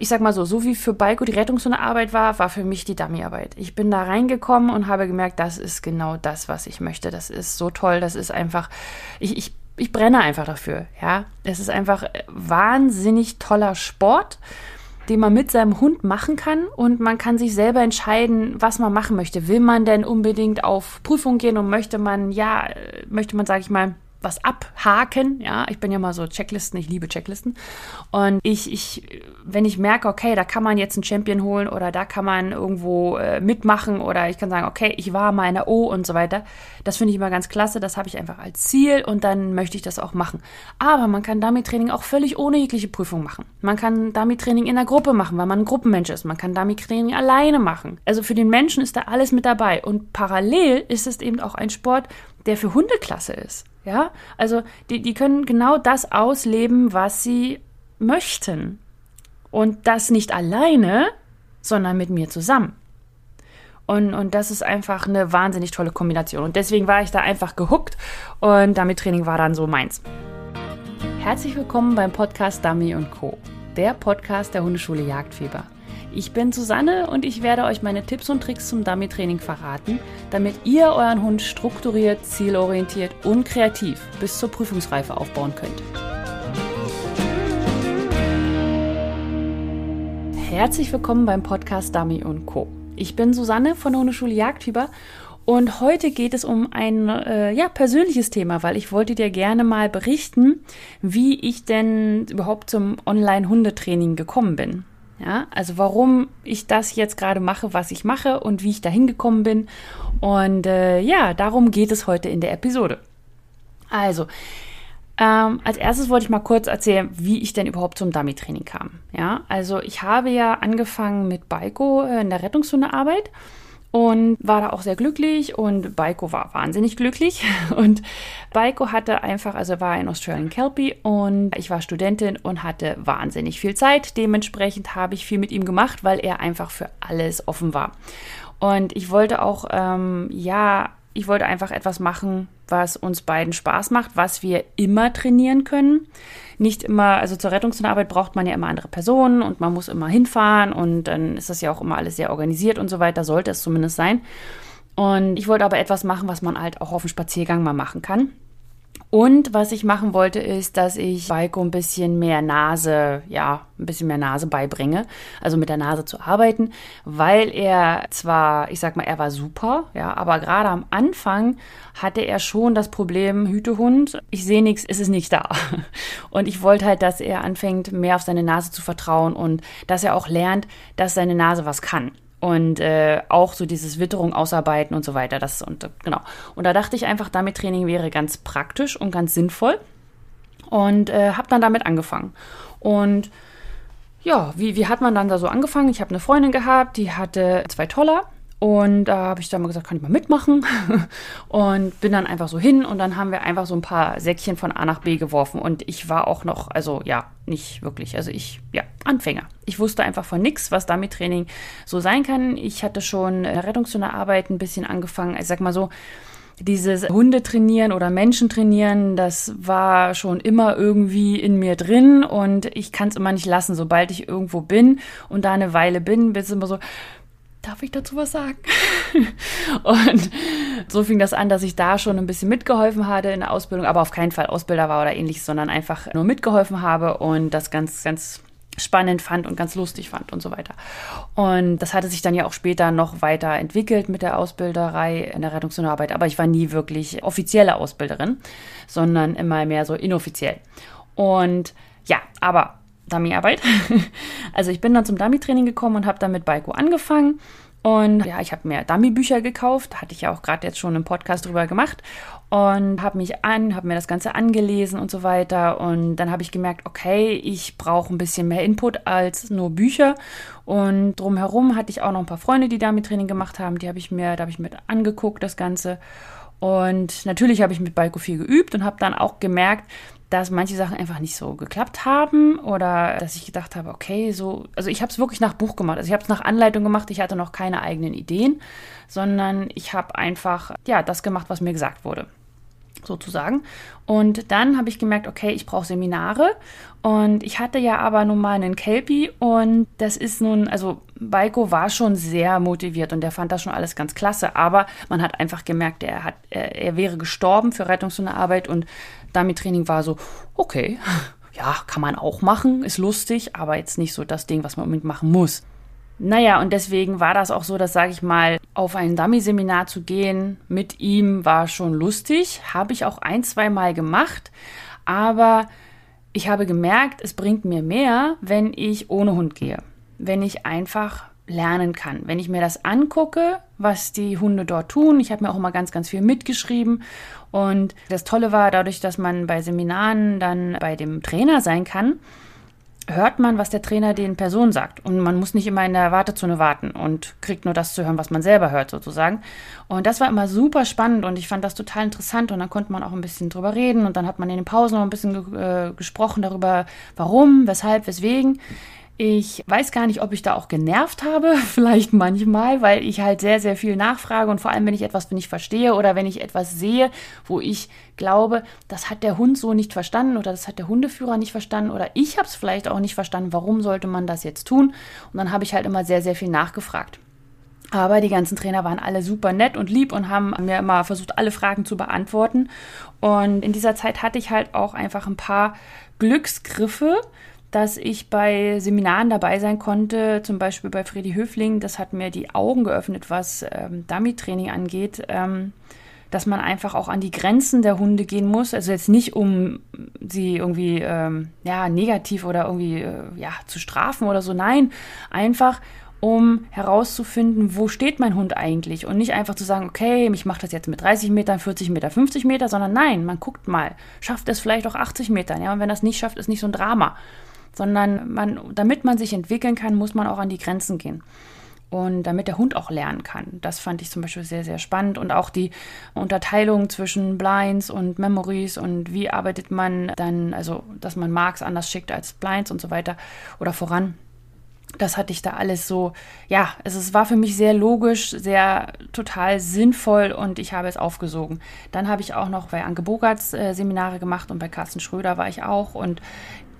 ich sag mal so, so wie für Balko die Rettungshundearbeit war, war für mich die Dummyarbeit. Ich bin da reingekommen und habe gemerkt, das ist genau das, was ich möchte. Das ist so toll, das ist einfach, ich, ich, ich brenne einfach dafür, ja. Es ist einfach wahnsinnig toller Sport den man mit seinem Hund machen kann und man kann sich selber entscheiden, was man machen möchte. Will man denn unbedingt auf Prüfung gehen und möchte man, ja, möchte man, sage ich mal, was abhaken. Ja, ich bin ja mal so Checklisten, ich liebe Checklisten. Und ich, ich, wenn ich merke, okay, da kann man jetzt einen Champion holen oder da kann man irgendwo äh, mitmachen oder ich kann sagen, okay, ich war mal in der O und so weiter. Das finde ich immer ganz klasse. Das habe ich einfach als Ziel und dann möchte ich das auch machen. Aber man kann Dummy-Training auch völlig ohne jegliche Prüfung machen. Man kann Dummy-Training in der Gruppe machen, weil man ein Gruppenmensch ist. Man kann Dummy-Training alleine machen. Also für den Menschen ist da alles mit dabei. Und parallel ist es eben auch ein Sport, der für Hundeklasse ist. Ja, also die, die können genau das ausleben, was sie möchten. Und das nicht alleine, sondern mit mir zusammen. Und, und das ist einfach eine wahnsinnig tolle Kombination. Und deswegen war ich da einfach gehuckt und damit Training war dann so meins. Herzlich willkommen beim Podcast Dummy Co., der Podcast der Hundeschule Jagdfieber. Ich bin Susanne und ich werde euch meine Tipps und Tricks zum Dummy-Training verraten, damit ihr euren Hund strukturiert, zielorientiert und kreativ bis zur Prüfungsreife aufbauen könnt. Herzlich willkommen beim Podcast Dummy Co. Ich bin Susanne von der Hundeschule Jagdfieber und heute geht es um ein äh, ja, persönliches Thema, weil ich wollte dir gerne mal berichten, wie ich denn überhaupt zum Online-Hundetraining gekommen bin. Ja, also warum ich das jetzt gerade mache, was ich mache und wie ich da hingekommen bin. Und äh, ja, darum geht es heute in der Episode. Also, ähm, als erstes wollte ich mal kurz erzählen, wie ich denn überhaupt zum Dummy-Training kam. Ja, also ich habe ja angefangen mit Baiko äh, in der Rettungshundearbeit und war da auch sehr glücklich und Baiko war wahnsinnig glücklich und Baiko hatte einfach, also war in Australian Kelpie und ich war Studentin und hatte wahnsinnig viel Zeit. Dementsprechend habe ich viel mit ihm gemacht, weil er einfach für alles offen war. Und ich wollte auch, ähm, ja, ich wollte einfach etwas machen, was uns beiden Spaß macht, was wir immer trainieren können nicht immer, also zur Rettungsarbeit braucht man ja immer andere Personen und man muss immer hinfahren und dann ist das ja auch immer alles sehr organisiert und so weiter, sollte es zumindest sein. Und ich wollte aber etwas machen, was man halt auch auf dem Spaziergang mal machen kann. Und was ich machen wollte, ist, dass ich Balko ein bisschen mehr Nase, ja, ein bisschen mehr Nase beibringe, also mit der Nase zu arbeiten, weil er zwar, ich sag mal, er war super, ja, aber gerade am Anfang hatte er schon das Problem, Hütehund, ich sehe nichts, es ist nicht da. Und ich wollte halt, dass er anfängt, mehr auf seine Nase zu vertrauen und dass er auch lernt, dass seine Nase was kann und äh, auch so dieses Witterung ausarbeiten und so weiter. Das und genau. Und da dachte ich einfach, damit Training wäre ganz praktisch und ganz sinnvoll und äh, habe dann damit angefangen. Und ja, wie, wie hat man dann da so angefangen? Ich habe eine Freundin gehabt, die hatte zwei Toller und da habe ich dann mal gesagt, kann ich mal mitmachen? und bin dann einfach so hin und dann haben wir einfach so ein paar Säckchen von A nach B geworfen. Und ich war auch noch, also ja, nicht wirklich. Also ich, ja, Anfänger. Ich wusste einfach von nichts, was damit Training so sein kann. Ich hatte schon in der Rettungshundearbeit ein bisschen angefangen. Ich sag mal so, dieses Hunde trainieren oder Menschen trainieren, das war schon immer irgendwie in mir drin und ich kann es immer nicht lassen. Sobald ich irgendwo bin und da eine Weile bin, bin es immer so, darf ich dazu was sagen? und so fing das an, dass ich da schon ein bisschen mitgeholfen hatte in der Ausbildung, aber auf keinen Fall Ausbilder war oder ähnliches, sondern einfach nur mitgeholfen habe und das ganz, ganz spannend fand und ganz lustig fand und so weiter. Und das hatte sich dann ja auch später noch weiter entwickelt mit der Ausbilderei in der Rettungshundearbeit, aber ich war nie wirklich offizielle Ausbilderin, sondern immer mehr so inoffiziell. Und ja, aber Dummyarbeit. also ich bin dann zum Dummy-Training gekommen und habe dann mit Baiko angefangen. Und ja, ich habe mir Dummy-Bücher gekauft, hatte ich ja auch gerade jetzt schon im Podcast drüber gemacht und habe mich an, habe mir das Ganze angelesen und so weiter. Und dann habe ich gemerkt, okay, ich brauche ein bisschen mehr Input als nur Bücher. Und drumherum hatte ich auch noch ein paar Freunde, die Dummy-Training gemacht haben. Die habe ich mir, da habe ich mir angeguckt, das Ganze. Und natürlich habe ich mit Balko viel geübt und habe dann auch gemerkt, dass manche Sachen einfach nicht so geklappt haben oder dass ich gedacht habe, okay, so, also ich habe es wirklich nach Buch gemacht. Also ich habe es nach Anleitung gemacht, ich hatte noch keine eigenen Ideen, sondern ich habe einfach, ja, das gemacht, was mir gesagt wurde. Sozusagen. Und dann habe ich gemerkt, okay, ich brauche Seminare. Und ich hatte ja aber nun mal einen Kelpie und das ist nun, also Baiko war schon sehr motiviert und der fand das schon alles ganz klasse, aber man hat einfach gemerkt, er, hat, er, er wäre gestorben für Rettungshundearbeit und Dummy-Training war so, okay, ja, kann man auch machen, ist lustig, aber jetzt nicht so das Ding, was man unbedingt machen muss. Naja, und deswegen war das auch so, dass, sage ich mal, auf ein Dummy-Seminar zu gehen mit ihm war schon lustig. Habe ich auch ein, zwei Mal gemacht. Aber ich habe gemerkt, es bringt mir mehr, wenn ich ohne Hund gehe. Wenn ich einfach lernen kann. Wenn ich mir das angucke, was die Hunde dort tun. Ich habe mir auch immer ganz, ganz viel mitgeschrieben. Und das Tolle war, dadurch, dass man bei Seminaren dann bei dem Trainer sein kann, hört man, was der Trainer den Personen sagt. Und man muss nicht immer in der Wartezone warten und kriegt nur das zu hören, was man selber hört, sozusagen. Und das war immer super spannend und ich fand das total interessant. Und dann konnte man auch ein bisschen drüber reden und dann hat man in den Pausen noch ein bisschen äh, gesprochen darüber, warum, weshalb, weswegen. Ich weiß gar nicht, ob ich da auch genervt habe, vielleicht manchmal, weil ich halt sehr, sehr viel nachfrage und vor allem, wenn ich etwas nicht verstehe oder wenn ich etwas sehe, wo ich glaube, das hat der Hund so nicht verstanden oder das hat der Hundeführer nicht verstanden oder ich habe es vielleicht auch nicht verstanden, warum sollte man das jetzt tun? Und dann habe ich halt immer sehr, sehr viel nachgefragt. Aber die ganzen Trainer waren alle super nett und lieb und haben mir immer versucht, alle Fragen zu beantworten. Und in dieser Zeit hatte ich halt auch einfach ein paar Glücksgriffe, dass ich bei Seminaren dabei sein konnte, zum Beispiel bei Freddy Höfling. Das hat mir die Augen geöffnet, was ähm, Dummy-Training angeht. Ähm, dass man einfach auch an die Grenzen der Hunde gehen muss. Also jetzt nicht, um sie irgendwie ähm, ja, negativ oder irgendwie äh, ja, zu strafen oder so. Nein, einfach um herauszufinden, wo steht mein Hund eigentlich und nicht einfach zu sagen, okay, ich mache das jetzt mit 30 Metern, 40 Meter, 50 Meter, sondern nein, man guckt mal, schafft es vielleicht auch 80 Metern, ja, und wenn das nicht schafft, ist nicht so ein Drama sondern man, damit man sich entwickeln kann, muss man auch an die Grenzen gehen. Und damit der Hund auch lernen kann. Das fand ich zum Beispiel sehr, sehr spannend. Und auch die Unterteilung zwischen Blinds und Memories und wie arbeitet man dann, also dass man Marks anders schickt als Blinds und so weiter oder voran. Das hatte ich da alles so, ja, es, es war für mich sehr logisch, sehr total sinnvoll und ich habe es aufgesogen. Dann habe ich auch noch bei Anke Bogarts äh, Seminare gemacht und bei Carsten Schröder war ich auch und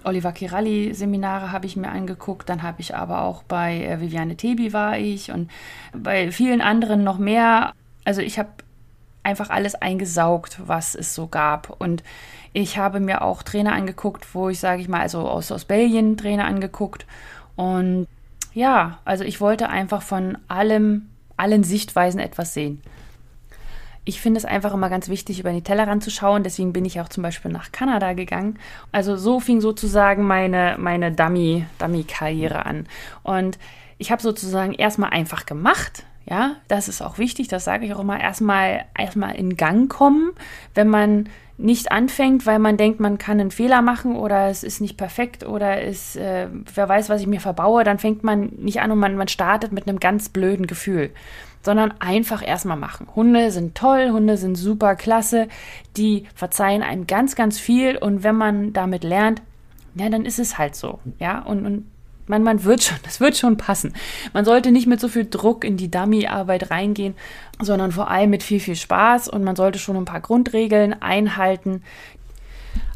Oliver Kiralli Seminare habe ich mir angeguckt, dann habe ich aber auch bei äh, Viviane Tebi war ich und bei vielen anderen noch mehr. Also ich habe einfach alles eingesaugt, was es so gab. Und ich habe mir auch Trainer angeguckt, wo ich sage ich mal, also aus, aus Belgien Trainer angeguckt. Und ja, also ich wollte einfach von allem, allen Sichtweisen etwas sehen ich finde es einfach immer ganz wichtig, über die Tellerrand zu schauen. Deswegen bin ich auch zum Beispiel nach Kanada gegangen. Also so fing sozusagen meine, meine Dummy, Dummy-Karriere an. Und ich habe sozusagen erstmal einfach gemacht. Ja, das ist auch wichtig, das sage ich auch immer. Erstmal, erstmal in Gang kommen, wenn man nicht anfängt, weil man denkt, man kann einen Fehler machen oder es ist nicht perfekt oder es, äh, wer weiß, was ich mir verbaue, dann fängt man nicht an und man, man startet mit einem ganz blöden Gefühl sondern einfach erstmal machen. Hunde sind toll, Hunde sind super klasse, die verzeihen einem ganz, ganz viel und wenn man damit lernt, ja, dann ist es halt so, ja, und, und man, man wird schon, das wird schon passen. Man sollte nicht mit so viel Druck in die Dummy-Arbeit reingehen, sondern vor allem mit viel, viel Spaß und man sollte schon ein paar Grundregeln einhalten.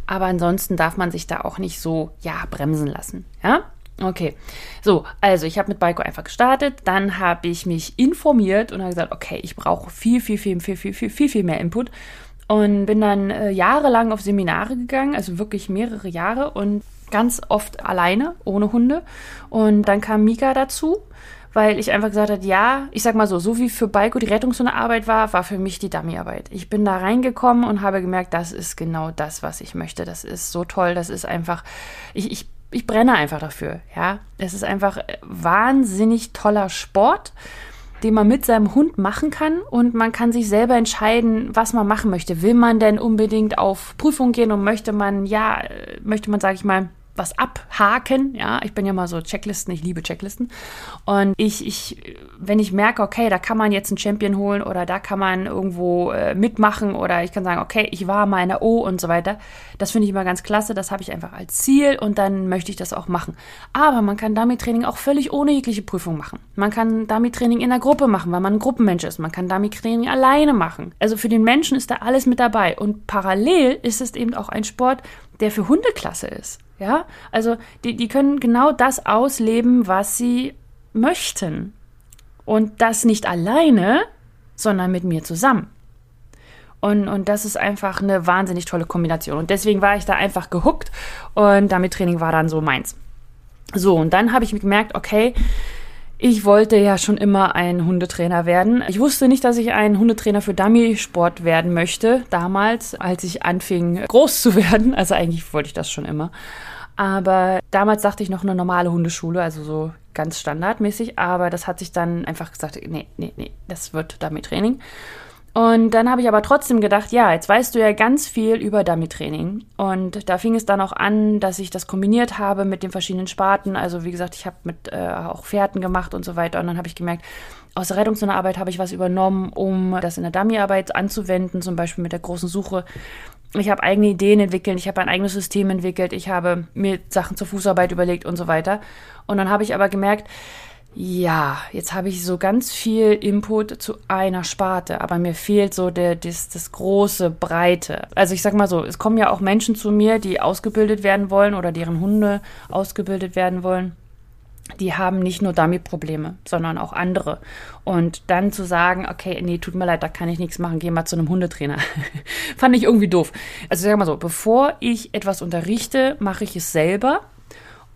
Aber ansonsten darf man sich da auch nicht so, ja, bremsen lassen, ja. Okay, so, also ich habe mit Baiko einfach gestartet, dann habe ich mich informiert und habe gesagt, okay, ich brauche viel, viel, viel, viel, viel, viel, viel, viel mehr Input und bin dann äh, jahrelang auf Seminare gegangen, also wirklich mehrere Jahre und ganz oft alleine, ohne Hunde. Und dann kam Mika dazu, weil ich einfach gesagt habe, ja, ich sag mal so, so wie für Baiko die Rettungshundearbeit war, war für mich die Dummyarbeit. Ich bin da reingekommen und habe gemerkt, das ist genau das, was ich möchte. Das ist so toll, das ist einfach, ich, ich ich brenne einfach dafür. Ja, es ist einfach wahnsinnig toller Sport, den man mit seinem Hund machen kann und man kann sich selber entscheiden, was man machen möchte. Will man denn unbedingt auf Prüfung gehen und möchte man, ja, möchte man, sage ich mal, was abhaken. Ja, ich bin ja mal so Checklisten, ich liebe Checklisten. Und ich, ich, wenn ich merke, okay, da kann man jetzt einen Champion holen oder da kann man irgendwo äh, mitmachen oder ich kann sagen, okay, ich war mal in der O und so weiter. Das finde ich immer ganz klasse. Das habe ich einfach als Ziel und dann möchte ich das auch machen. Aber man kann Dummy-Training auch völlig ohne jegliche Prüfung machen. Man kann Dummy-Training in der Gruppe machen, weil man ein Gruppenmensch ist. Man kann Dummy-Training alleine machen. Also für den Menschen ist da alles mit dabei. Und parallel ist es eben auch ein Sport, der für Hundeklasse ist. Ja, also die, die können genau das ausleben, was sie möchten. Und das nicht alleine, sondern mit mir zusammen. Und, und das ist einfach eine wahnsinnig tolle Kombination. Und deswegen war ich da einfach gehuckt und damit Training war dann so meins. So, und dann habe ich gemerkt, okay, ich wollte ja schon immer ein Hundetrainer werden. Ich wusste nicht, dass ich ein Hundetrainer für Dummy-Sport werden möchte, damals, als ich anfing, groß zu werden. Also eigentlich wollte ich das schon immer. Aber damals dachte ich noch eine normale Hundeschule, also so ganz standardmäßig. Aber das hat sich dann einfach gesagt, nee, nee, nee, das wird Dummy-Training. Und dann habe ich aber trotzdem gedacht, ja, jetzt weißt du ja ganz viel über Dummy-Training. Und da fing es dann auch an, dass ich das kombiniert habe mit den verschiedenen Sparten. Also wie gesagt, ich habe mit äh, auch Fährten gemacht und so weiter. Und dann habe ich gemerkt, aus der Rettungshundearbeit habe ich was übernommen, um das in der Dummy-Arbeit anzuwenden, zum Beispiel mit der großen Suche. Ich habe eigene Ideen entwickelt, ich habe ein eigenes System entwickelt, ich habe mir Sachen zur Fußarbeit überlegt und so weiter. Und dann habe ich aber gemerkt, ja, jetzt habe ich so ganz viel Input zu einer Sparte, aber mir fehlt so der, das, das große, breite. Also ich sag mal so, es kommen ja auch Menschen zu mir, die ausgebildet werden wollen oder deren Hunde ausgebildet werden wollen. Die haben nicht nur Dummy-Probleme, sondern auch andere. Und dann zu sagen, okay, nee, tut mir leid, da kann ich nichts machen, geh mal zu einem Hundetrainer. Fand ich irgendwie doof. Also sag mal so, bevor ich etwas unterrichte, mache ich es selber.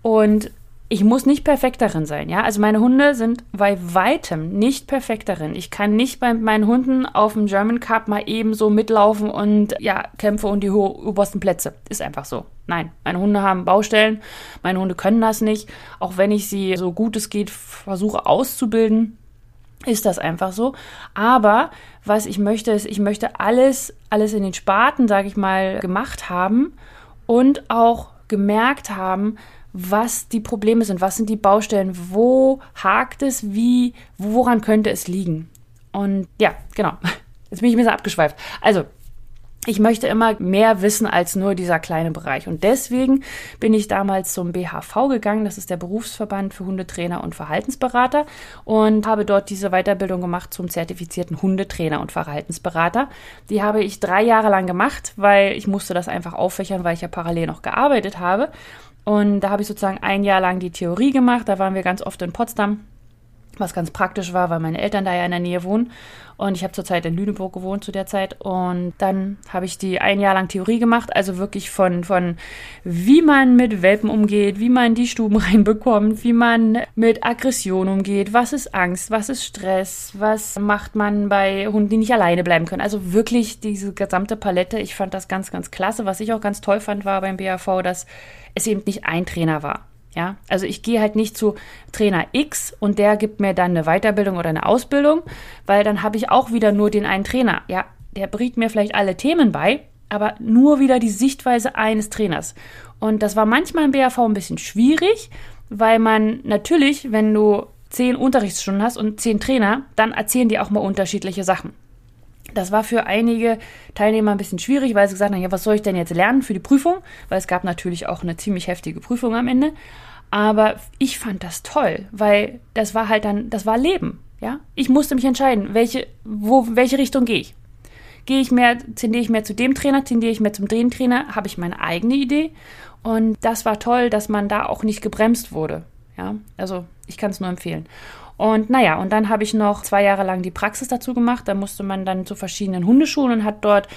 Und ich muss nicht perfekt darin sein, ja. Also meine Hunde sind bei weitem nicht perfekt darin. Ich kann nicht bei meinen Hunden auf dem German Cup mal eben so mitlaufen und ja, kämpfe um die obersten Plätze. Ist einfach so. Nein, meine Hunde haben Baustellen, meine Hunde können das nicht. Auch wenn ich sie so gut es geht versuche auszubilden, ist das einfach so. Aber was ich möchte, ist, ich möchte alles, alles in den Sparten, sage ich mal, gemacht haben und auch gemerkt haben, was die Probleme sind, was sind die Baustellen, wo hakt es, wie, woran könnte es liegen. Und ja, genau. Jetzt bin ich ein bisschen abgeschweift. Also, ich möchte immer mehr wissen als nur dieser kleine Bereich. Und deswegen bin ich damals zum BHV gegangen. Das ist der Berufsverband für Hundetrainer und Verhaltensberater. Und habe dort diese Weiterbildung gemacht zum zertifizierten Hundetrainer und Verhaltensberater. Die habe ich drei Jahre lang gemacht, weil ich musste das einfach auffächern, weil ich ja parallel noch gearbeitet habe. Und da habe ich sozusagen ein Jahr lang die Theorie gemacht. Da waren wir ganz oft in Potsdam, was ganz praktisch war, weil meine Eltern da ja in der Nähe wohnen. Und ich habe zurzeit in Lüneburg gewohnt zu der Zeit. Und dann habe ich die ein Jahr lang Theorie gemacht, also wirklich von, von wie man mit Welpen umgeht, wie man die Stuben reinbekommt, wie man mit Aggression umgeht, was ist Angst, was ist Stress, was macht man bei Hunden, die nicht alleine bleiben können. Also wirklich diese gesamte Palette. Ich fand das ganz, ganz klasse. Was ich auch ganz toll fand, war beim BAV, dass es eben nicht ein Trainer war. Ja, also ich gehe halt nicht zu Trainer X und der gibt mir dann eine Weiterbildung oder eine Ausbildung, weil dann habe ich auch wieder nur den einen Trainer. Ja, der bringt mir vielleicht alle Themen bei, aber nur wieder die Sichtweise eines Trainers. Und das war manchmal im BAV ein bisschen schwierig, weil man natürlich, wenn du zehn Unterrichtsstunden hast und zehn Trainer, dann erzählen die auch mal unterschiedliche Sachen. Das war für einige Teilnehmer ein bisschen schwierig, weil sie gesagt haben, ja, was soll ich denn jetzt lernen für die Prüfung? Weil es gab natürlich auch eine ziemlich heftige Prüfung am Ende. Aber ich fand das toll, weil das war halt dann, das war Leben, ja. Ich musste mich entscheiden, welche, wo, welche Richtung gehe ich. Gehe ich mehr, tendiere ich mehr zu dem Trainer, tendiere ich mehr zum Drehentrainer, habe ich meine eigene Idee. Und das war toll, dass man da auch nicht gebremst wurde, ja. Also, ich kann es nur empfehlen. Und naja, und dann habe ich noch zwei Jahre lang die Praxis dazu gemacht. Da musste man dann zu verschiedenen Hundeschulen und hat dort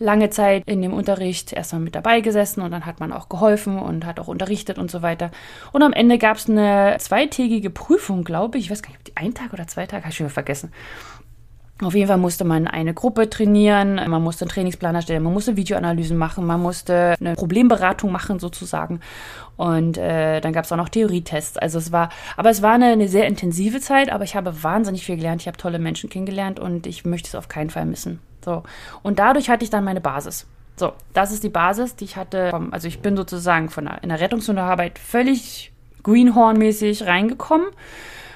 lange Zeit in dem Unterricht erstmal mit dabei gesessen und dann hat man auch geholfen und hat auch unterrichtet und so weiter. Und am Ende gab es eine zweitägige Prüfung, glaube ich. Ich weiß gar nicht, ein Tag oder zwei Tage, habe ich schon vergessen. Auf jeden Fall musste man eine Gruppe trainieren, man musste einen Trainingsplan erstellen, man musste Videoanalysen machen, man musste eine Problemberatung machen sozusagen. Und äh, dann gab es auch noch Theorietests. Also es war, aber es war eine, eine sehr intensive Zeit, aber ich habe wahnsinnig viel gelernt. Ich habe tolle Menschen kennengelernt und ich möchte es auf keinen Fall missen. So. Und dadurch hatte ich dann meine Basis. So, das ist die Basis, die ich hatte. Also ich bin sozusagen von der, in der Rettungsunterarbeit völlig Greenhorn-mäßig reingekommen.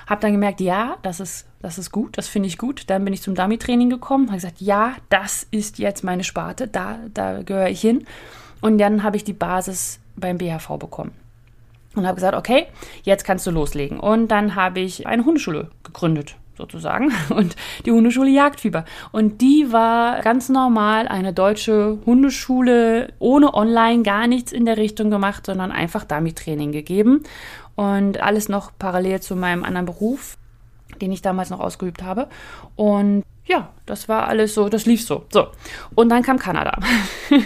Habe dann gemerkt, ja, das ist, das ist gut, das finde ich gut. Dann bin ich zum Dummy-Training gekommen, habe gesagt, ja, das ist jetzt meine Sparte, da, da gehöre ich hin. Und dann habe ich die Basis beim BHV bekommen. Und habe gesagt, okay, jetzt kannst du loslegen. Und dann habe ich eine Hundeschule gegründet sozusagen und die Hundeschule Jagdfieber. Und die war ganz normal eine deutsche Hundeschule ohne online gar nichts in der Richtung gemacht, sondern einfach Dummy-Training gegeben und alles noch parallel zu meinem anderen Beruf, den ich damals noch ausgeübt habe. Und ja, das war alles so, das lief so. So. Und dann kam Kanada.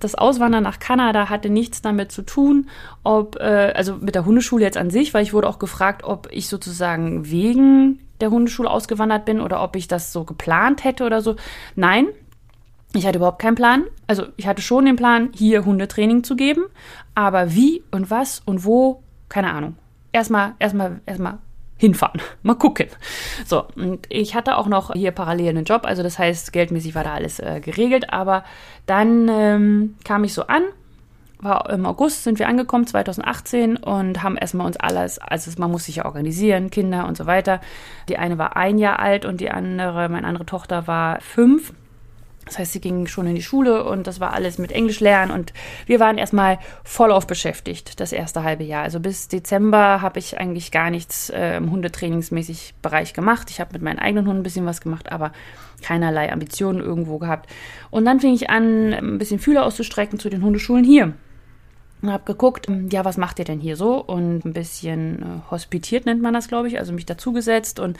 Das Auswandern nach Kanada hatte nichts damit zu tun, ob, äh, also mit der Hundeschule jetzt an sich, weil ich wurde auch gefragt, ob ich sozusagen wegen der Hundeschule ausgewandert bin oder ob ich das so geplant hätte oder so. Nein, ich hatte überhaupt keinen Plan. Also ich hatte schon den Plan, hier Hundetraining zu geben, aber wie und was und wo, keine Ahnung. Erstmal, erstmal, erstmal hinfahren. Mal gucken. So, und ich hatte auch noch hier parallel einen Job, also das heißt, geldmäßig war da alles äh, geregelt, aber dann ähm, kam ich so an war im August sind wir angekommen, 2018, und haben erstmal uns alles, also man muss sich ja organisieren, Kinder und so weiter. Die eine war ein Jahr alt und die andere, meine andere Tochter war fünf. Das heißt, sie ging schon in die Schule und das war alles mit Englisch lernen und wir waren erstmal voll auf beschäftigt, das erste halbe Jahr. Also bis Dezember habe ich eigentlich gar nichts äh, im Hundetrainingsmäßig Bereich gemacht. Ich habe mit meinen eigenen Hunden ein bisschen was gemacht, aber keinerlei Ambitionen irgendwo gehabt. Und dann fing ich an, ein bisschen Fühler auszustrecken zu den Hundeschulen hier und habe geguckt, ähm, ja, was macht ihr denn hier so? Und ein bisschen äh, hospitiert nennt man das, glaube ich, also mich dazugesetzt und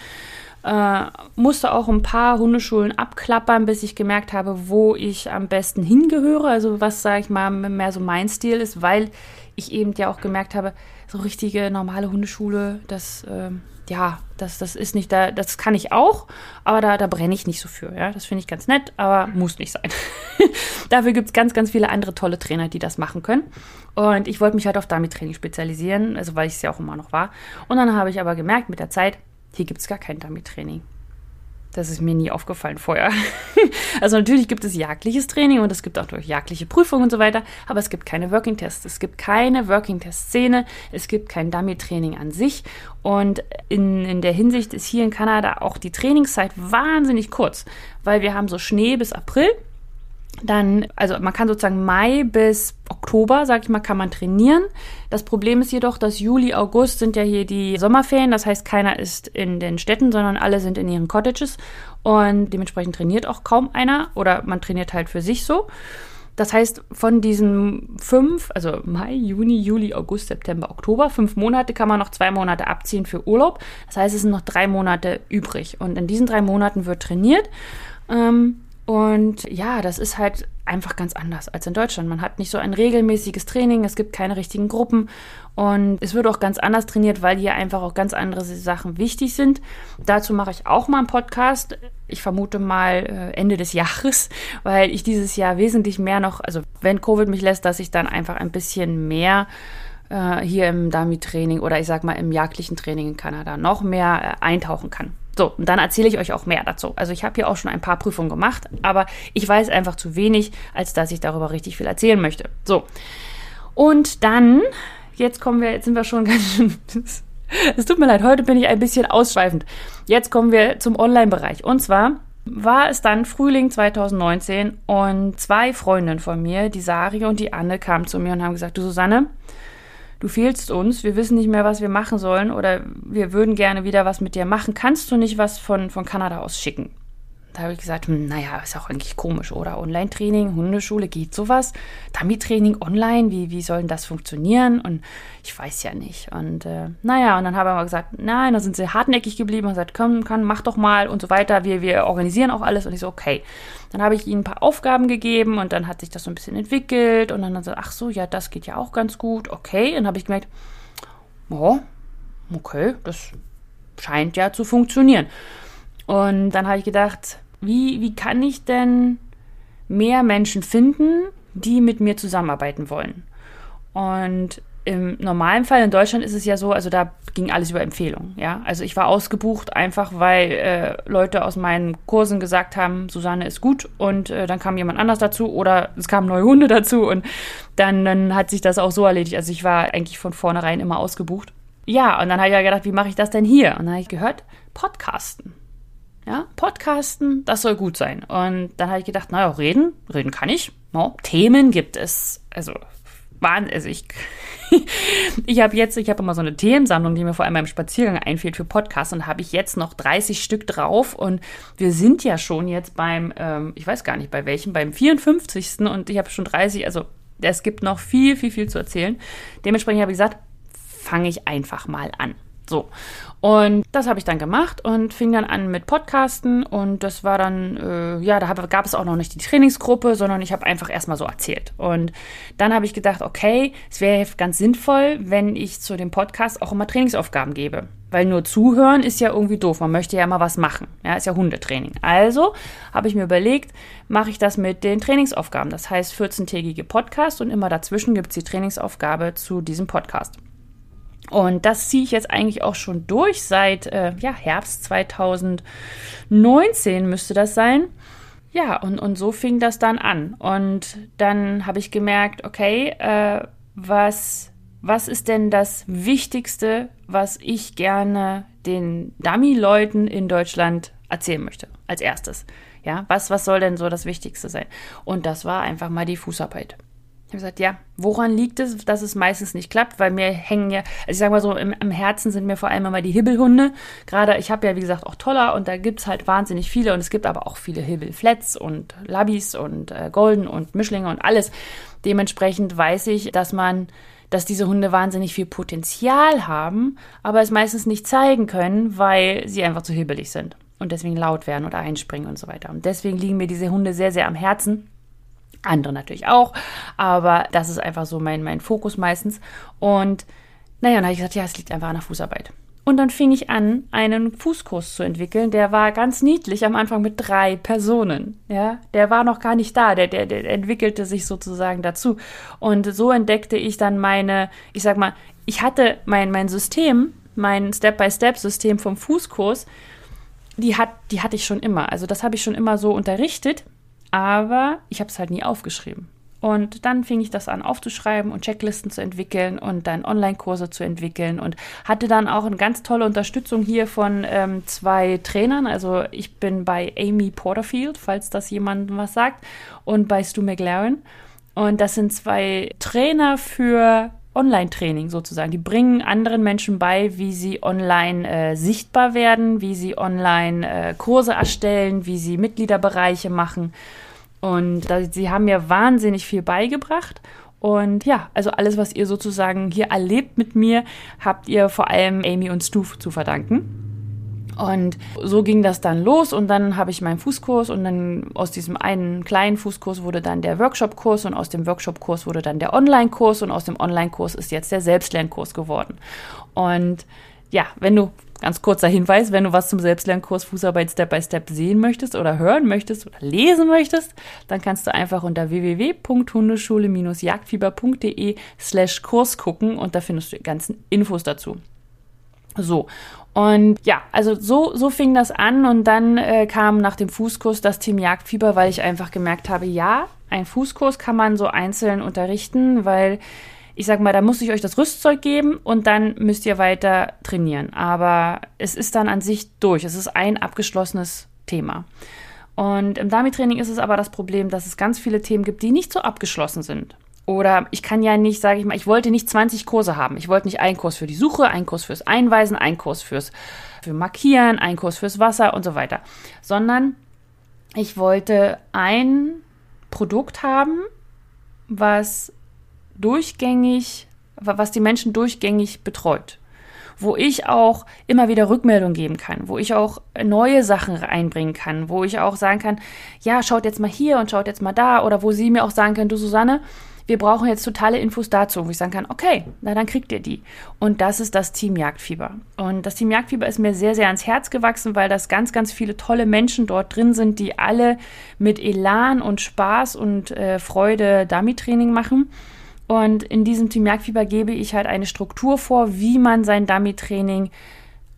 äh, musste auch ein paar Hundeschulen abklappern, bis ich gemerkt habe, wo ich am besten hingehöre. Also was, sage ich mal, mehr so mein Stil ist, weil ich eben ja auch gemerkt habe, so richtige normale Hundeschule, das äh, ja, das, das ist nicht da, das kann ich auch, aber da, da brenne ich nicht so für. Ja? Das finde ich ganz nett, aber muss nicht sein. Dafür gibt es ganz, ganz viele andere tolle Trainer, die das machen können. Und ich wollte mich halt auf Dummy-Training spezialisieren, also weil ich es ja auch immer noch war. Und dann habe ich aber gemerkt mit der Zeit, hier gibt es gar kein Dummy-Training. Das ist mir nie aufgefallen vorher. also natürlich gibt es jagdliches Training und es gibt auch durch jagdliche Prüfungen und so weiter, aber es gibt keine Working Tests. Es gibt keine Working Test Szene, es gibt kein Dummy Training an sich und in, in der Hinsicht ist hier in Kanada auch die Trainingszeit wahnsinnig kurz, weil wir haben so Schnee bis April dann, also man kann sozusagen Mai bis Oktober, sag ich mal, kann man trainieren. Das Problem ist jedoch, dass Juli, August sind ja hier die Sommerferien. Das heißt, keiner ist in den Städten, sondern alle sind in ihren Cottages. Und dementsprechend trainiert auch kaum einer oder man trainiert halt für sich so. Das heißt, von diesen fünf, also Mai, Juni, Juli, August, September, Oktober, fünf Monate kann man noch zwei Monate abziehen für Urlaub. Das heißt, es sind noch drei Monate übrig. Und in diesen drei Monaten wird trainiert. Ähm, und ja, das ist halt einfach ganz anders als in Deutschland. Man hat nicht so ein regelmäßiges Training, es gibt keine richtigen Gruppen und es wird auch ganz anders trainiert, weil hier einfach auch ganz andere Sachen wichtig sind. Dazu mache ich auch mal einen Podcast. Ich vermute mal äh, Ende des Jahres, weil ich dieses Jahr wesentlich mehr noch, also wenn Covid mich lässt, dass ich dann einfach ein bisschen mehr äh, hier im Dummy-Training oder ich sag mal im jagdlichen Training in Kanada noch mehr äh, eintauchen kann. So, und dann erzähle ich euch auch mehr dazu. Also ich habe hier auch schon ein paar Prüfungen gemacht, aber ich weiß einfach zu wenig, als dass ich darüber richtig viel erzählen möchte. So. Und dann, jetzt kommen wir, jetzt sind wir schon ganz schön. Es tut mir leid, heute bin ich ein bisschen ausschweifend. Jetzt kommen wir zum Online-Bereich. Und zwar war es dann Frühling 2019 und zwei Freundinnen von mir, die Sari und die Anne, kamen zu mir und haben gesagt, du Susanne, du fehlst uns, wir wissen nicht mehr, was wir machen sollen oder wir würden gerne wieder was mit dir machen. Kannst du nicht was von, von Kanada aus schicken? Da habe ich gesagt, hm, naja, ist auch eigentlich komisch, oder? Online-Training, Hundeschule, geht sowas? Dummy-Training online, wie, wie soll denn das funktionieren? Und ich weiß ja nicht. Und äh, naja, und dann haben wir gesagt, nein, da sind sie hartnäckig geblieben und gesagt, komm, komm, mach doch mal und so weiter. Wir, wir organisieren auch alles. Und ich so, okay. Dann habe ich ihnen ein paar Aufgaben gegeben und dann hat sich das so ein bisschen entwickelt. Und dann gesagt, ach so, ja, das geht ja auch ganz gut. Okay. Und dann habe ich gemerkt, oh, okay, das scheint ja zu funktionieren. Und dann habe ich gedacht, wie, wie kann ich denn mehr Menschen finden, die mit mir zusammenarbeiten wollen? Und im normalen Fall in Deutschland ist es ja so, also da ging alles über Empfehlungen, ja. Also ich war ausgebucht einfach, weil äh, Leute aus meinen Kursen gesagt haben, Susanne ist gut und äh, dann kam jemand anders dazu oder es kamen neue Hunde dazu und dann, dann hat sich das auch so erledigt. Also ich war eigentlich von vornherein immer ausgebucht. Ja, und dann habe ich ja gedacht, wie mache ich das denn hier? Und dann habe ich gehört, Podcasten. Ja, Podcasten, das soll gut sein. Und dann habe ich gedacht, naja, reden, reden kann ich. No, Themen gibt es. Also, waren, also ich, ich habe jetzt, ich habe immer so eine Themensammlung, die mir vor allem beim Spaziergang einfällt für Podcasts und habe ich jetzt noch 30 Stück drauf und wir sind ja schon jetzt beim, ähm, ich weiß gar nicht bei welchem, beim 54. und ich habe schon 30, also es gibt noch viel, viel, viel zu erzählen. Dementsprechend habe ich gesagt, fange ich einfach mal an. So. Und das habe ich dann gemacht und fing dann an mit Podcasten und das war dann, äh, ja, da hab, gab es auch noch nicht die Trainingsgruppe, sondern ich habe einfach erstmal so erzählt. Und dann habe ich gedacht, okay, es wäre ganz sinnvoll, wenn ich zu dem Podcast auch immer Trainingsaufgaben gebe. Weil nur zuhören ist ja irgendwie doof. Man möchte ja immer was machen. Ja, ist ja Hundetraining. Also habe ich mir überlegt, mache ich das mit den Trainingsaufgaben. Das heißt 14-tägige Podcast und immer dazwischen gibt es die Trainingsaufgabe zu diesem Podcast. Und das ziehe ich jetzt eigentlich auch schon durch seit äh, ja, Herbst 2019 müsste das sein. Ja, und, und so fing das dann an. Und dann habe ich gemerkt, okay, äh, was, was ist denn das Wichtigste, was ich gerne den Dummy-Leuten in Deutschland erzählen möchte, als erstes? Ja, was, was soll denn so das Wichtigste sein? Und das war einfach mal die Fußarbeit. Ich habe gesagt, ja, woran liegt es, dass es meistens nicht klappt? Weil mir hängen ja, also ich sage mal so, im, im, Herzen sind mir vor allem immer die Hibbelhunde. Gerade, ich habe ja, wie gesagt, auch Toller und da gibt es halt wahnsinnig viele und es gibt aber auch viele Hibbelflats und Labbies und äh, Golden und Mischlinge und alles. Dementsprechend weiß ich, dass man, dass diese Hunde wahnsinnig viel Potenzial haben, aber es meistens nicht zeigen können, weil sie einfach zu hibbelig sind und deswegen laut werden oder einspringen und so weiter. Und deswegen liegen mir diese Hunde sehr, sehr am Herzen. Andere natürlich auch, aber das ist einfach so mein, mein Fokus meistens. Und naja, dann habe ich gesagt, ja, es liegt einfach an der Fußarbeit. Und dann fing ich an, einen Fußkurs zu entwickeln. Der war ganz niedlich am Anfang mit drei Personen. Ja, der war noch gar nicht da. Der, der, der entwickelte sich sozusagen dazu. Und so entdeckte ich dann meine, ich sag mal, ich hatte mein, mein System, mein Step-by-Step-System vom Fußkurs, die, hat, die hatte ich schon immer. Also das habe ich schon immer so unterrichtet. Aber ich habe es halt nie aufgeschrieben. Und dann fing ich das an aufzuschreiben und Checklisten zu entwickeln und dann Online-Kurse zu entwickeln und hatte dann auch eine ganz tolle Unterstützung hier von ähm, zwei Trainern. Also ich bin bei Amy Porterfield, falls das jemandem was sagt, und bei Stu McLaren. Und das sind zwei Trainer für Online-Training sozusagen. Die bringen anderen Menschen bei, wie sie online äh, sichtbar werden, wie sie online äh, Kurse erstellen, wie sie Mitgliederbereiche machen. Und da, sie haben mir wahnsinnig viel beigebracht. Und ja, also alles, was ihr sozusagen hier erlebt mit mir, habt ihr vor allem Amy und Stu zu verdanken. Und so ging das dann los und dann habe ich meinen Fußkurs und dann aus diesem einen kleinen Fußkurs wurde dann der Workshop-Kurs und aus dem Workshop-Kurs wurde dann der Online-Kurs und aus dem Online-Kurs ist jetzt der Selbstlernkurs geworden. Und ja, wenn du Ganz kurzer Hinweis, wenn du was zum Selbstlernkurs Fußarbeit Step by Step sehen möchtest oder hören möchtest oder lesen möchtest, dann kannst du einfach unter www.hundeschule-jagdfieber.de slash Kurs gucken und da findest du die ganzen Infos dazu. So. Und ja, also so, so fing das an und dann äh, kam nach dem Fußkurs das Team Jagdfieber, weil ich einfach gemerkt habe, ja, ein Fußkurs kann man so einzeln unterrichten, weil ich sag mal, da muss ich euch das Rüstzeug geben und dann müsst ihr weiter trainieren. Aber es ist dann an sich durch. Es ist ein abgeschlossenes Thema. Und im Dummy-Training ist es aber das Problem, dass es ganz viele Themen gibt, die nicht so abgeschlossen sind. Oder ich kann ja nicht, sage ich mal, ich wollte nicht 20 Kurse haben. Ich wollte nicht einen Kurs für die Suche, einen Kurs fürs Einweisen, einen Kurs fürs für Markieren, einen Kurs fürs Wasser und so weiter. Sondern ich wollte ein Produkt haben, was durchgängig, was die Menschen durchgängig betreut. Wo ich auch immer wieder Rückmeldung geben kann, wo ich auch neue Sachen einbringen kann, wo ich auch sagen kann, ja, schaut jetzt mal hier und schaut jetzt mal da, oder wo sie mir auch sagen können, du Susanne, wir brauchen jetzt totale Infos dazu, wo ich sagen kann, okay, na dann kriegt ihr die. Und das ist das Team Jagdfieber. Und das Team Jagdfieber ist mir sehr, sehr ans Herz gewachsen, weil das ganz, ganz viele tolle Menschen dort drin sind, die alle mit Elan und Spaß und äh, Freude Dummy-Training machen. Und in diesem Team Jagdfieber gebe ich halt eine Struktur vor, wie man sein Dummy-Training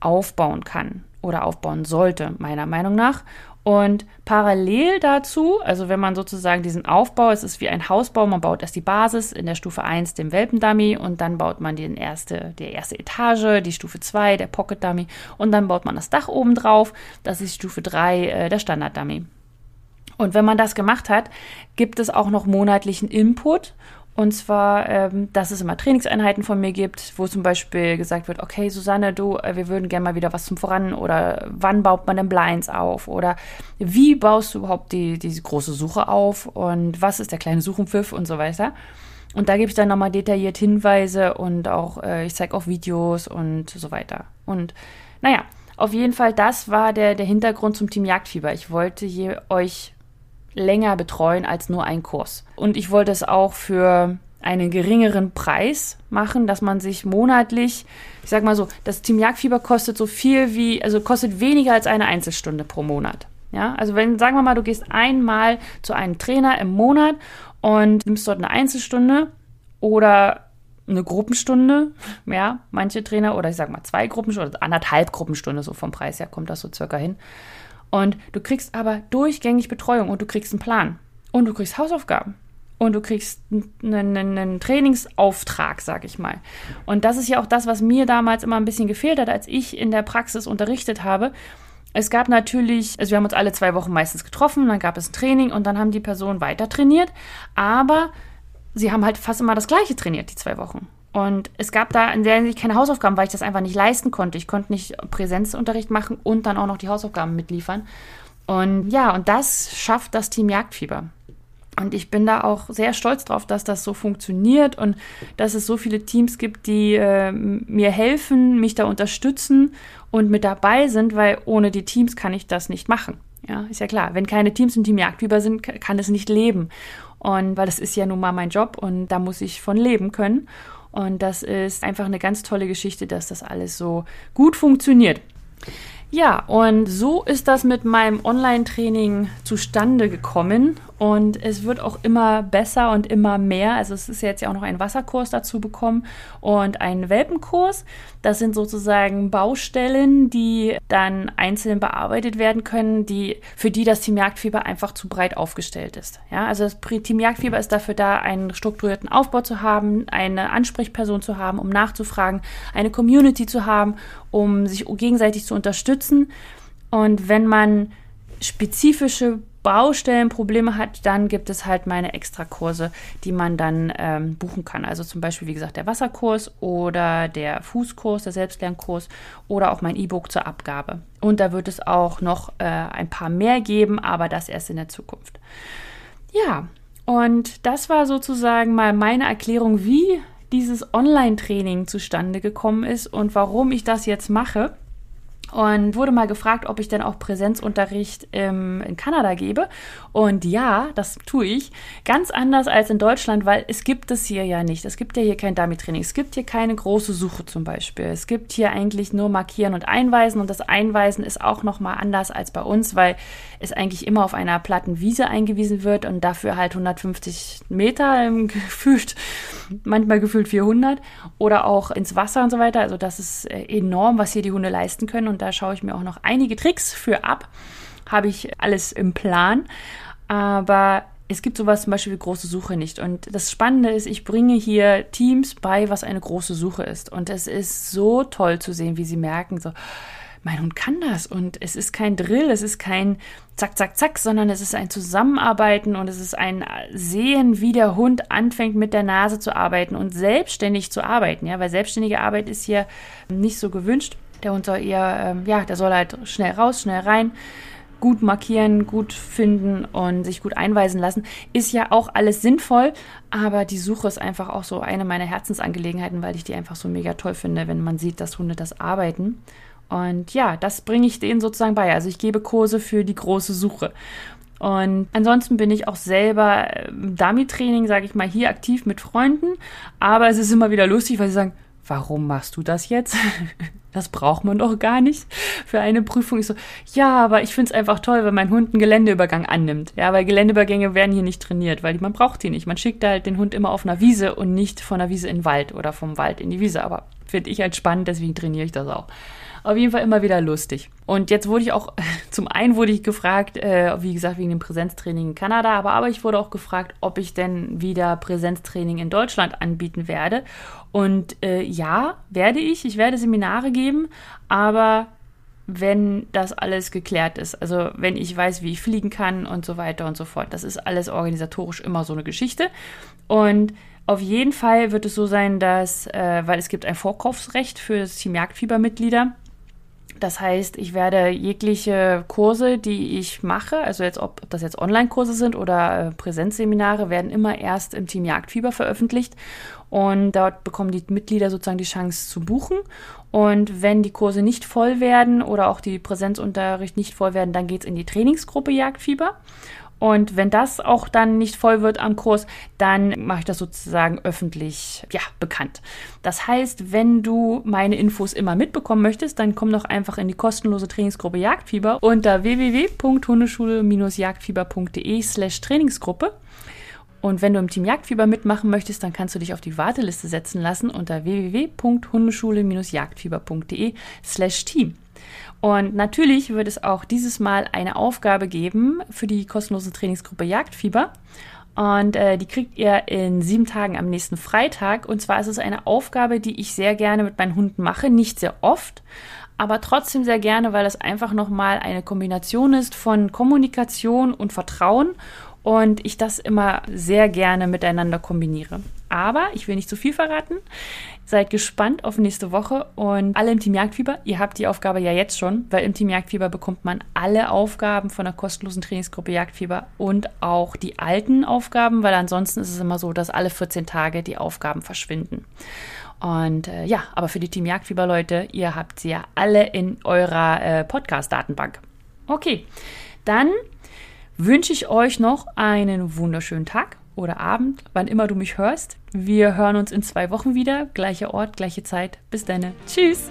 aufbauen kann oder aufbauen sollte, meiner Meinung nach. Und parallel dazu, also wenn man sozusagen diesen Aufbau, es ist wie ein Hausbau, man baut erst die Basis in der Stufe 1, dem Welpendummy, und dann baut man den erste, die erste Etage, die Stufe 2, der Pocket Dummy, und dann baut man das Dach oben drauf, das ist Stufe 3, äh, der Standard Dummy. Und wenn man das gemacht hat, gibt es auch noch monatlichen Input und zwar, ähm, dass es immer Trainingseinheiten von mir gibt, wo zum Beispiel gesagt wird, okay, Susanne, du, äh, wir würden gerne mal wieder was zum Voran oder wann baut man denn Blinds auf oder wie baust du überhaupt die, diese große Suche auf und was ist der kleine Suchenpfiff und so weiter. Und da gebe ich dann nochmal detailliert Hinweise und auch, äh, ich zeige auch Videos und so weiter. Und naja, auf jeden Fall, das war der, der Hintergrund zum Team Jagdfieber. Ich wollte hier euch länger betreuen als nur ein Kurs. Und ich wollte es auch für einen geringeren Preis machen, dass man sich monatlich, ich sag mal so, das Team Jagdfieber kostet so viel wie, also kostet weniger als eine Einzelstunde pro Monat. Ja, also wenn, sagen wir mal, du gehst einmal zu einem Trainer im Monat und nimmst dort eine Einzelstunde oder eine Gruppenstunde, ja, manche Trainer, oder ich sag mal zwei Gruppenstunden, oder anderthalb Gruppenstunde, so vom Preis her kommt das so circa hin. Und du kriegst aber durchgängig Betreuung und du kriegst einen Plan. Und du kriegst Hausaufgaben. Und du kriegst einen, einen Trainingsauftrag, sag ich mal. Und das ist ja auch das, was mir damals immer ein bisschen gefehlt hat, als ich in der Praxis unterrichtet habe. Es gab natürlich, also wir haben uns alle zwei Wochen meistens getroffen, dann gab es ein Training und dann haben die Personen weiter trainiert. Aber sie haben halt fast immer das Gleiche trainiert, die zwei Wochen. Und es gab da in der Hinsicht keine Hausaufgaben, weil ich das einfach nicht leisten konnte. Ich konnte nicht Präsenzunterricht machen und dann auch noch die Hausaufgaben mitliefern. Und ja, und das schafft das Team Jagdfieber. Und ich bin da auch sehr stolz drauf, dass das so funktioniert und dass es so viele Teams gibt, die äh, mir helfen, mich da unterstützen und mit dabei sind, weil ohne die Teams kann ich das nicht machen. Ja, ist ja klar. Wenn keine Teams im Team Jagdfieber sind, kann es nicht leben. Und weil das ist ja nun mal mein Job und da muss ich von leben können. Und das ist einfach eine ganz tolle Geschichte, dass das alles so gut funktioniert. Ja, und so ist das mit meinem Online-Training zustande gekommen. Und es wird auch immer besser und immer mehr. Also es ist jetzt ja auch noch ein Wasserkurs dazu bekommen und ein Welpenkurs. Das sind sozusagen Baustellen, die dann einzeln bearbeitet werden können, die, für die das Team Jagdfieber einfach zu breit aufgestellt ist. Ja, also das Team Jagdfieber ist dafür da, einen strukturierten Aufbau zu haben, eine Ansprechperson zu haben, um nachzufragen, eine Community zu haben, um sich gegenseitig zu unterstützen. Und wenn man spezifische Baustellenprobleme hat, dann gibt es halt meine Extrakurse, die man dann ähm, buchen kann. Also zum Beispiel, wie gesagt, der Wasserkurs oder der Fußkurs, der Selbstlernkurs oder auch mein E-Book zur Abgabe. Und da wird es auch noch äh, ein paar mehr geben, aber das erst in der Zukunft. Ja, und das war sozusagen mal meine Erklärung, wie dieses Online-Training zustande gekommen ist und warum ich das jetzt mache und wurde mal gefragt, ob ich denn auch Präsenzunterricht ähm, in Kanada gebe. Und ja, das tue ich. Ganz anders als in Deutschland, weil es gibt es hier ja nicht. Es gibt ja hier kein Dummy-Training. Es gibt hier keine große Suche zum Beispiel. Es gibt hier eigentlich nur Markieren und Einweisen. Und das Einweisen ist auch nochmal anders als bei uns, weil es eigentlich immer auf einer platten Wiese eingewiesen wird und dafür halt 150 Meter ähm, gefühlt, manchmal gefühlt 400 oder auch ins Wasser und so weiter. Also das ist äh, enorm, was hier die Hunde leisten können. Und da schaue ich mir auch noch einige Tricks für ab. Habe ich alles im Plan. Aber es gibt sowas zum Beispiel wie große Suche nicht. Und das Spannende ist, ich bringe hier Teams bei, was eine große Suche ist. Und es ist so toll zu sehen, wie sie merken, so, mein Hund kann das. Und es ist kein Drill, es ist kein Zack, Zack, Zack, sondern es ist ein Zusammenarbeiten und es ist ein Sehen, wie der Hund anfängt, mit der Nase zu arbeiten und selbstständig zu arbeiten. Ja, weil selbstständige Arbeit ist hier nicht so gewünscht. Der Hund soll eher, ähm, ja, der soll halt schnell raus, schnell rein, gut markieren, gut finden und sich gut einweisen lassen. Ist ja auch alles sinnvoll, aber die Suche ist einfach auch so eine meiner Herzensangelegenheiten, weil ich die einfach so mega toll finde, wenn man sieht, dass Hunde das arbeiten. Und ja, das bringe ich denen sozusagen bei. Also ich gebe Kurse für die große Suche. Und ansonsten bin ich auch selber äh, Dummy-Training, sage ich mal, hier aktiv mit Freunden. Aber es ist immer wieder lustig, weil sie sagen, warum machst du das jetzt? Das braucht man doch gar nicht für eine Prüfung. Ich so, ja, aber ich finde es einfach toll, wenn mein Hund einen Geländeübergang annimmt. Ja, weil Geländeübergänge werden hier nicht trainiert, weil man braucht die nicht. Man schickt halt den Hund immer auf einer Wiese und nicht von der Wiese in den Wald oder vom Wald in die Wiese. Aber finde ich halt spannend, deswegen trainiere ich das auch auf jeden Fall immer wieder lustig. Und jetzt wurde ich auch, zum einen wurde ich gefragt, äh, wie gesagt, wegen dem Präsenztraining in Kanada, aber, aber ich wurde auch gefragt, ob ich denn wieder Präsenztraining in Deutschland anbieten werde. Und äh, ja, werde ich. Ich werde Seminare geben, aber wenn das alles geklärt ist. Also wenn ich weiß, wie ich fliegen kann und so weiter und so fort. Das ist alles organisatorisch immer so eine Geschichte. Und auf jeden Fall wird es so sein, dass, äh, weil es gibt ein Vorkaufsrecht für das Team Jagdfieber-Mitglieder, das heißt, ich werde jegliche Kurse, die ich mache, also jetzt ob, ob das jetzt Online-Kurse sind oder äh, Präsenzseminare, werden immer erst im Team Jagdfieber veröffentlicht. Und dort bekommen die Mitglieder sozusagen die Chance zu buchen. Und wenn die Kurse nicht voll werden oder auch die Präsenzunterricht nicht voll werden, dann geht es in die Trainingsgruppe Jagdfieber. Und wenn das auch dann nicht voll wird am Kurs, dann mache ich das sozusagen öffentlich ja, bekannt. Das heißt, wenn du meine Infos immer mitbekommen möchtest, dann komm doch einfach in die kostenlose Trainingsgruppe Jagdfieber unter www.hundeschule-jagdfieber.de slash Trainingsgruppe. Und wenn du im Team Jagdfieber mitmachen möchtest, dann kannst du dich auf die Warteliste setzen lassen unter www.hundeschule-jagdfieber.de slash Team. Und natürlich wird es auch dieses Mal eine Aufgabe geben für die kostenlose Trainingsgruppe Jagdfieber. Und äh, die kriegt ihr in sieben Tagen am nächsten Freitag. Und zwar ist es eine Aufgabe, die ich sehr gerne mit meinen Hunden mache. Nicht sehr oft, aber trotzdem sehr gerne, weil es einfach nochmal eine Kombination ist von Kommunikation und Vertrauen und ich das immer sehr gerne miteinander kombiniere. Aber ich will nicht zu viel verraten. Seid gespannt auf nächste Woche und alle im Team Jagdfieber, ihr habt die Aufgabe ja jetzt schon, weil im Team Jagdfieber bekommt man alle Aufgaben von der kostenlosen Trainingsgruppe Jagdfieber und auch die alten Aufgaben, weil ansonsten ist es immer so, dass alle 14 Tage die Aufgaben verschwinden. Und äh, ja, aber für die Team Jagdfieber Leute, ihr habt sie ja alle in eurer äh, Podcast-Datenbank. Okay, dann wünsche ich euch noch einen wunderschönen Tag oder Abend, wann immer du mich hörst. Wir hören uns in zwei Wochen wieder. Gleicher Ort, gleiche Zeit. Bis dann. Tschüss.